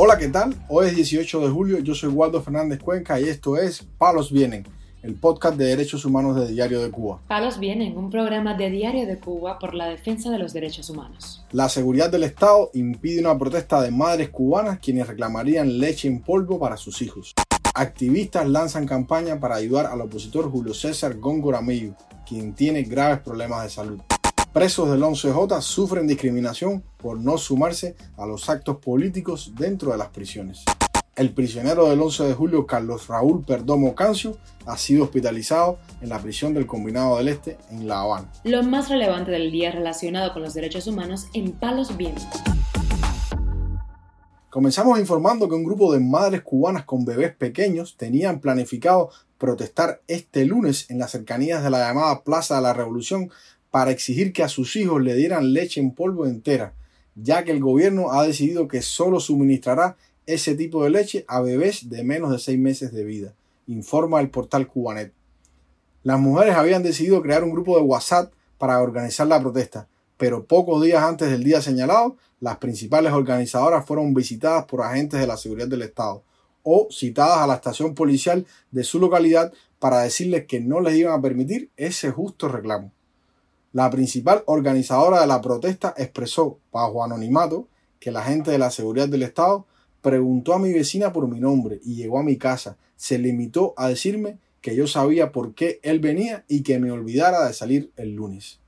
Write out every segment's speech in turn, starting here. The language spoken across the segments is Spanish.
Hola, ¿qué tal? Hoy es 18 de julio, yo soy Waldo Fernández Cuenca y esto es Palos Vienen, el podcast de derechos humanos de Diario de Cuba. Palos Vienen, un programa de Diario de Cuba por la defensa de los derechos humanos. La seguridad del Estado impide una protesta de madres cubanas quienes reclamarían leche en polvo para sus hijos. Activistas lanzan campaña para ayudar al opositor Julio César Góngora Millo, quien tiene graves problemas de salud. Presos del 11J sufren discriminación por no sumarse a los actos políticos dentro de las prisiones. El prisionero del 11 de julio, Carlos Raúl Perdomo Cancio, ha sido hospitalizado en la prisión del Combinado del Este en La Habana. Lo más relevante del día relacionado con los derechos humanos en Palos Vientos. Comenzamos informando que un grupo de madres cubanas con bebés pequeños tenían planificado protestar este lunes en las cercanías de la llamada Plaza de la Revolución para exigir que a sus hijos le dieran leche en polvo entera, ya que el gobierno ha decidido que solo suministrará ese tipo de leche a bebés de menos de seis meses de vida, informa el portal Cubanet. Las mujeres habían decidido crear un grupo de WhatsApp para organizar la protesta, pero pocos días antes del día señalado, las principales organizadoras fueron visitadas por agentes de la seguridad del Estado o citadas a la estación policial de su localidad para decirles que no les iban a permitir ese justo reclamo. La principal organizadora de la protesta expresó, bajo anonimato, que la gente de la seguridad del Estado preguntó a mi vecina por mi nombre y llegó a mi casa. Se limitó a decirme que yo sabía por qué él venía y que me olvidara de salir el lunes.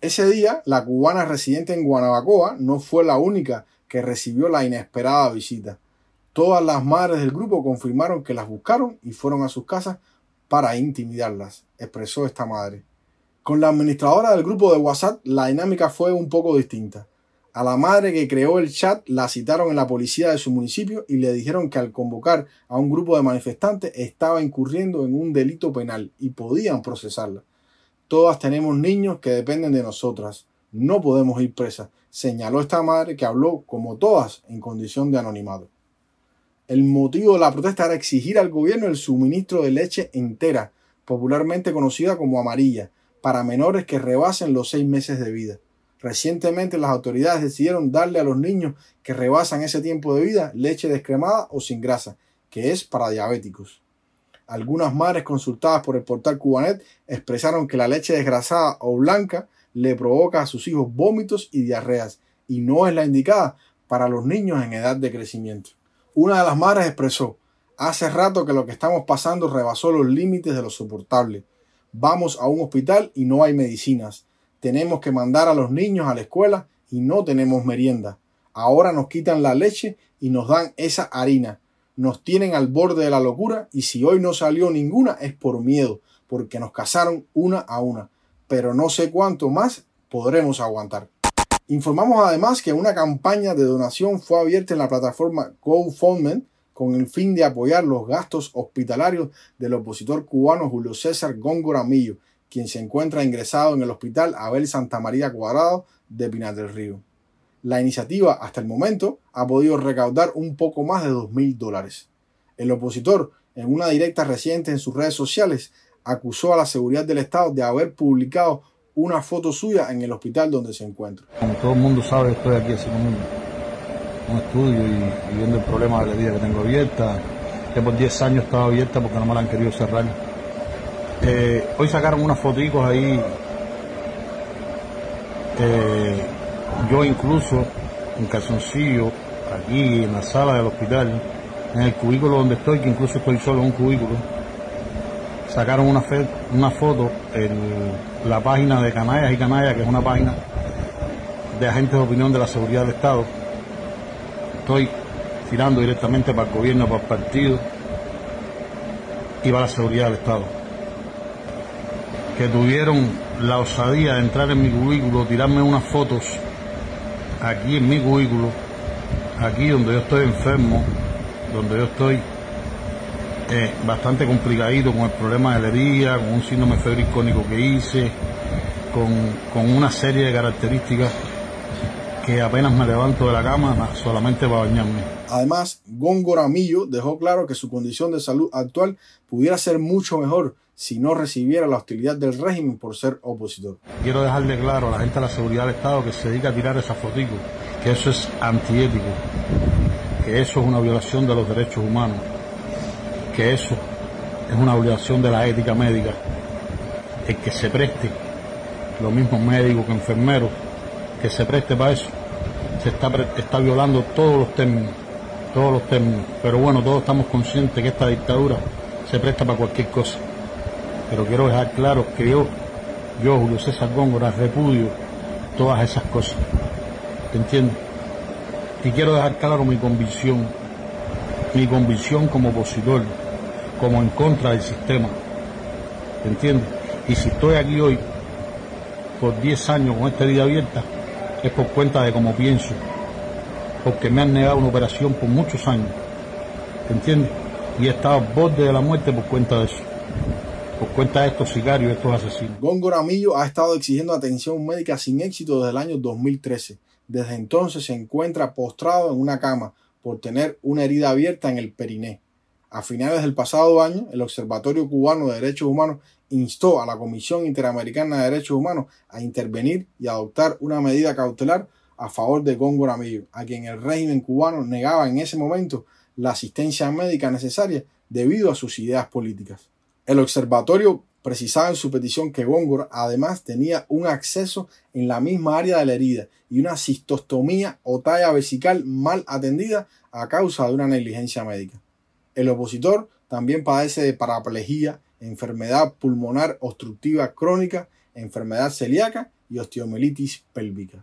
Ese día, la cubana residente en Guanabacoa no fue la única que recibió la inesperada visita. Todas las madres del grupo confirmaron que las buscaron y fueron a sus casas para intimidarlas, expresó esta madre. Con la administradora del grupo de WhatsApp la dinámica fue un poco distinta. A la madre que creó el chat la citaron en la policía de su municipio y le dijeron que al convocar a un grupo de manifestantes estaba incurriendo en un delito penal y podían procesarla. Todas tenemos niños que dependen de nosotras. No podemos ir presas, señaló esta madre que habló, como todas, en condición de anonimato. El motivo de la protesta era exigir al gobierno el suministro de leche entera, popularmente conocida como amarilla, para menores que rebasen los seis meses de vida. Recientemente las autoridades decidieron darle a los niños que rebasan ese tiempo de vida leche descremada o sin grasa, que es para diabéticos. Algunas madres consultadas por el portal Cubanet expresaron que la leche desgrasada o blanca le provoca a sus hijos vómitos y diarreas y no es la indicada para los niños en edad de crecimiento. Una de las madres expresó, hace rato que lo que estamos pasando rebasó los límites de lo soportable. Vamos a un hospital y no hay medicinas. Tenemos que mandar a los niños a la escuela y no tenemos merienda. Ahora nos quitan la leche y nos dan esa harina. Nos tienen al borde de la locura y si hoy no salió ninguna es por miedo, porque nos casaron una a una. Pero no sé cuánto más podremos aguantar. Informamos además que una campaña de donación fue abierta en la plataforma GoFundMe con el fin de apoyar los gastos hospitalarios del opositor cubano Julio César Góngora Millo, quien se encuentra ingresado en el hospital Abel Santa María Cuadrado de Pinar del Río. La iniciativa, hasta el momento, ha podido recaudar un poco más de dos mil dólares. El opositor, en una directa reciente en sus redes sociales, acusó a la seguridad del Estado de haber publicado una foto suya en el hospital donde se encuentra. Como todo mundo sabe, estoy aquí hace un estudio y, viendo el problema de la herida que tengo abierta, que por 10 años estaba abierta porque no me la han querido cerrar. Eh, hoy sacaron unas fotos ahí, eh, yo incluso en calzoncillo, aquí en la sala del hospital, en el cubículo donde estoy, que incluso estoy solo en un cubículo, sacaron una, una foto en la página de Canallas y Canallas, que es una página de agentes de opinión de la seguridad del Estado, estoy tirando directamente para el gobierno, para el partido y para la seguridad del Estado. Que tuvieron la osadía de entrar en mi cubículo, tirarme unas fotos aquí en mi cubículo, aquí donde yo estoy enfermo, donde yo estoy eh, bastante complicadito con el problema de la herida, con un síndrome febril cónico que hice, con, con una serie de características que apenas me levanto de la cama solamente para bañarme. Además, Góngora Millo dejó claro que su condición de salud actual pudiera ser mucho mejor si no recibiera la hostilidad del régimen por ser opositor. Quiero dejarle claro a la gente de la seguridad del Estado que se dedica a tirar esas fotos, que eso es antiético, que eso es una violación de los derechos humanos, que eso es una violación de la ética médica, el que se preste, lo mismo médico que enfermeros, que se preste para eso, se está, está violando todos los términos, todos los términos. Pero bueno, todos estamos conscientes que esta dictadura se presta para cualquier cosa. Pero quiero dejar claro que yo, yo, Julio César Góngora, repudio todas esas cosas. ¿Te entiendes? Y quiero dejar claro mi convicción, mi convicción como opositor, como en contra del sistema. ¿Te entiendes? Y si estoy aquí hoy por 10 años con esta vida abierta, es por cuenta de cómo pienso, porque me han negado una operación por muchos años, ¿te entiendes? Y he estado a borde de la muerte por cuenta de eso, por cuenta de estos sicarios, estos asesinos. Góngora Millo ha estado exigiendo atención médica sin éxito desde el año 2013. Desde entonces se encuentra postrado en una cama por tener una herida abierta en el periné. A finales del pasado año, el Observatorio Cubano de Derechos Humanos instó a la Comisión Interamericana de Derechos Humanos a intervenir y adoptar una medida cautelar a favor de Góngora Millo, a quien el régimen cubano negaba en ese momento la asistencia médica necesaria debido a sus ideas políticas. El observatorio precisaba en su petición que Góngora además tenía un acceso en la misma área de la herida y una cistostomía o talla vesical mal atendida a causa de una negligencia médica. El opositor también padece de paraplegia enfermedad pulmonar obstructiva crónica, enfermedad celíaca y osteomielitis pélvica.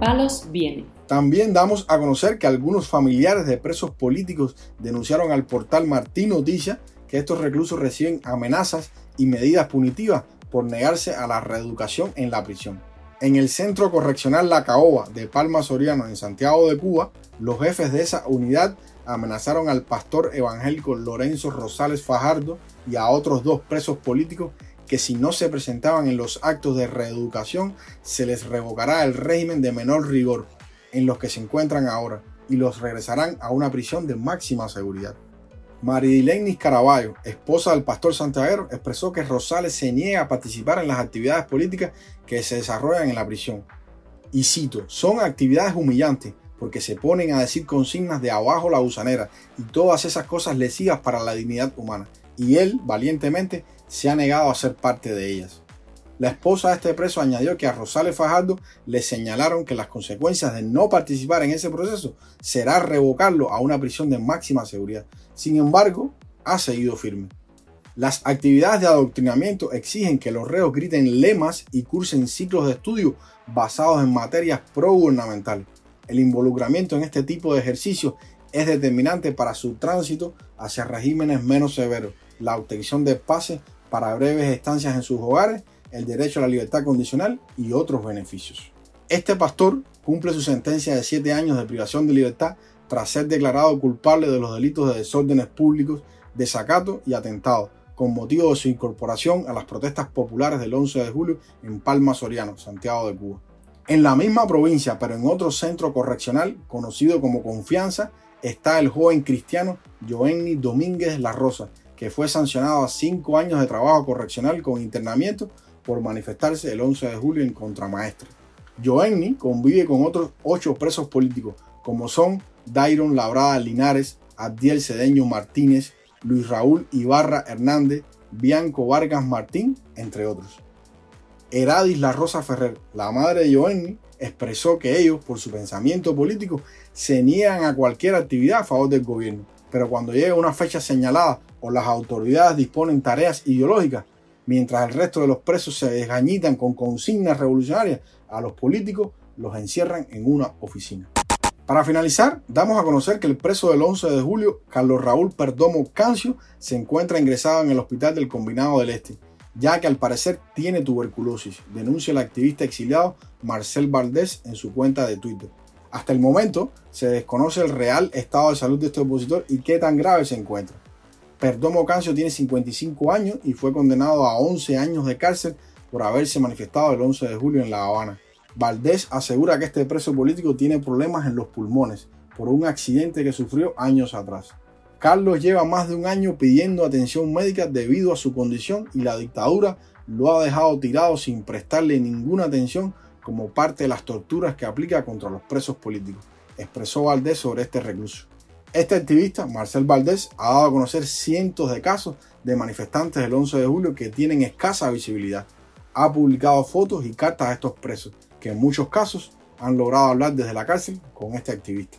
Palos viene. También damos a conocer que algunos familiares de presos políticos denunciaron al portal Martín Noticias que estos reclusos reciben amenazas y medidas punitivas por negarse a la reeducación en la prisión. En el Centro Correccional La Caoba de Palma Soriano en Santiago de Cuba, los jefes de esa unidad amenazaron al pastor evangélico Lorenzo Rosales Fajardo y a otros dos presos políticos que si no se presentaban en los actos de reeducación se les revocará el régimen de menor rigor en los que se encuentran ahora y los regresarán a una prisión de máxima seguridad. Maridilenis Caraballo, esposa del pastor Santiago, expresó que Rosales se niega a participar en las actividades políticas que se desarrollan en la prisión. Y cito, son actividades humillantes porque se ponen a decir consignas de abajo la gusanera y todas esas cosas lesivas para la dignidad humana. Y él, valientemente, se ha negado a ser parte de ellas. La esposa de este preso añadió que a Rosales Fajardo le señalaron que las consecuencias de no participar en ese proceso será revocarlo a una prisión de máxima seguridad. Sin embargo, ha seguido firme. Las actividades de adoctrinamiento exigen que los reos griten lemas y cursen ciclos de estudio basados en materias pro-gubernamentales. El involucramiento en este tipo de ejercicios es determinante para su tránsito hacia regímenes menos severos, la obtención de pases para breves estancias en sus hogares, el derecho a la libertad condicional y otros beneficios. Este pastor cumple su sentencia de 7 años de privación de libertad tras ser declarado culpable de los delitos de desórdenes públicos, desacato y atentado, con motivo de su incorporación a las protestas populares del 11 de julio en Palma Soriano, Santiago de Cuba. En la misma provincia, pero en otro centro correccional, conocido como Confianza, está el joven cristiano Joenny Domínguez La Rosa, que fue sancionado a cinco años de trabajo correccional con internamiento por manifestarse el 11 de julio en contramaestre. Joenny convive con otros ocho presos políticos, como son Dairon Labrada Linares, Abdiel Cedeño Martínez, Luis Raúl Ibarra Hernández, Bianco Vargas Martín, entre otros. Eradis La Rosa Ferrer, la madre de Joenny, expresó que ellos, por su pensamiento político, se niegan a cualquier actividad a favor del gobierno. Pero cuando llega una fecha señalada o las autoridades disponen tareas ideológicas, mientras el resto de los presos se desgañitan con consignas revolucionarias, a los políticos los encierran en una oficina. Para finalizar, damos a conocer que el preso del 11 de julio, Carlos Raúl Perdomo Cancio, se encuentra ingresado en el hospital del Combinado del Este ya que al parecer tiene tuberculosis, denuncia el activista exiliado Marcel Valdés en su cuenta de Twitter. Hasta el momento se desconoce el real estado de salud de este opositor y qué tan grave se encuentra. Perdomo Cancio tiene 55 años y fue condenado a 11 años de cárcel por haberse manifestado el 11 de julio en La Habana. Valdés asegura que este preso político tiene problemas en los pulmones por un accidente que sufrió años atrás. Carlos lleva más de un año pidiendo atención médica debido a su condición y la dictadura lo ha dejado tirado sin prestarle ninguna atención como parte de las torturas que aplica contra los presos políticos, expresó Valdés sobre este recluso. Este activista, Marcel Valdés, ha dado a conocer cientos de casos de manifestantes del 11 de julio que tienen escasa visibilidad. Ha publicado fotos y cartas a estos presos, que en muchos casos han logrado hablar desde la cárcel con este activista.